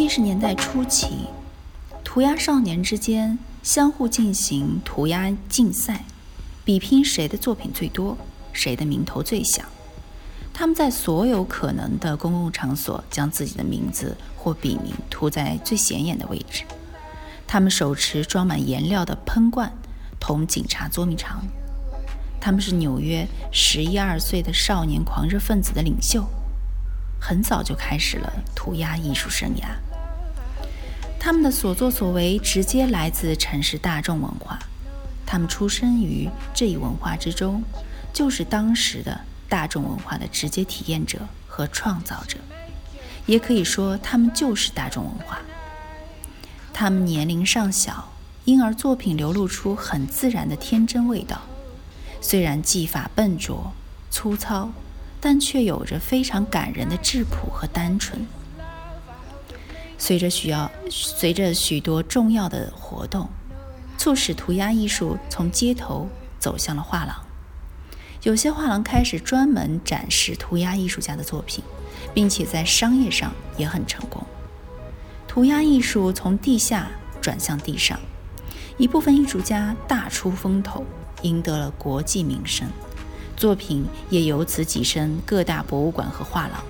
七十年代初期，涂鸦少年之间相互进行涂鸦竞赛，比拼谁的作品最多，谁的名头最响。他们在所有可能的公共场所将自己的名字或笔名涂在最显眼的位置。他们手持装满颜料的喷罐，同警察捉迷藏。他们是纽约十一二岁的少年狂热分子的领袖，很早就开始了涂鸦艺术生涯。他们的所作所为直接来自城市大众文化，他们出生于这一文化之中，就是当时的大众文化的直接体验者和创造者，也可以说他们就是大众文化。他们年龄尚小，因而作品流露出很自然的天真味道，虽然技法笨拙粗糙，但却有着非常感人的质朴和单纯。随着需要，随着许多重要的活动，促使涂鸦艺术从街头走向了画廊。有些画廊开始专门展示涂鸦艺术家的作品，并且在商业上也很成功。涂鸦艺术从地下转向地上，一部分艺术家大出风头，赢得了国际名声，作品也由此跻身各大博物馆和画廊。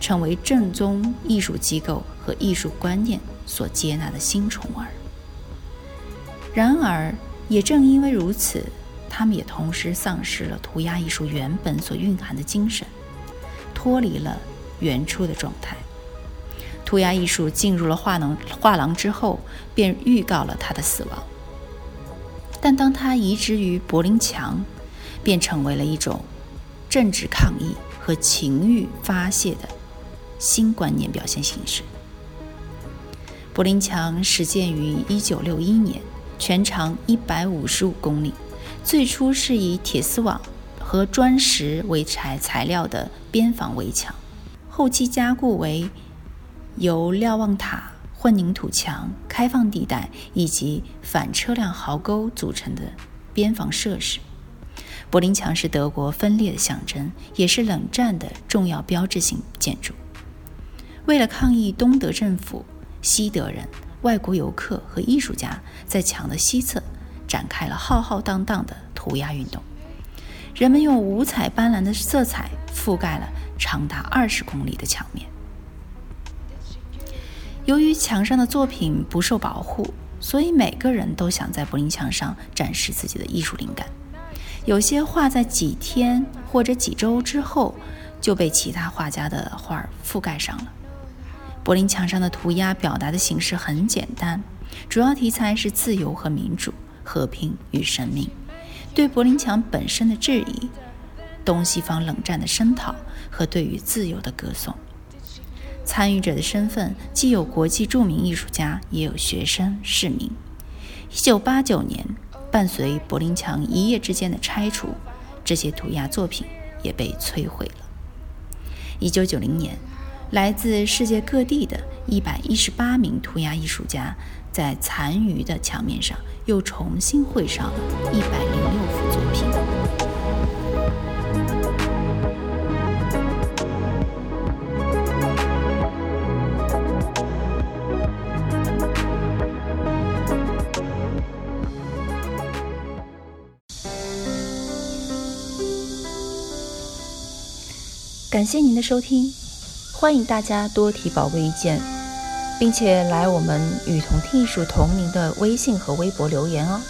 成为正宗艺术机构和艺术观念所接纳的新宠儿。然而，也正因为如此，他们也同时丧失了涂鸦艺术原本所蕴含的精神，脱离了原初的状态。涂鸦艺术进入了画廊画廊之后，便预告了他的死亡。但当他移植于柏林墙，便成为了一种政治抗议和情欲发泄的。新观念表现形式。柏林墙始建于1961年，全长155公里。最初是以铁丝网和砖石为材材料的边防围墙，后期加固为由瞭望塔、混凝土墙、开放地带以及反车辆壕沟组成的边防设施。柏林墙是德国分裂的象征，也是冷战的重要标志性建筑。为了抗议东德政府，西德人、外国游客和艺术家在墙的西侧展开了浩浩荡荡的涂鸦运动。人们用五彩斑斓的色彩覆盖了长达二十公里的墙面。由于墙上的作品不受保护，所以每个人都想在柏林墙上展示自己的艺术灵感。有些画在几天或者几周之后就被其他画家的画覆盖上了。柏林墙上的涂鸦表达的形式很简单，主要题材是自由和民主、和平与生命，对柏林墙本身的质疑，东西方冷战的声讨和对于自由的歌颂。参与者的身份既有国际著名艺术家，也有学生、市民。1989年，伴随柏林墙一夜之间的拆除，这些涂鸦作品也被摧毁了。1990年。来自世界各地的一百一十八名涂鸦艺术家，在残余的墙面上又重新绘上了一百零六幅作品。感谢您的收听。欢迎大家多提宝贵意见，并且来我们与同听艺术同名的微信和微博留言哦。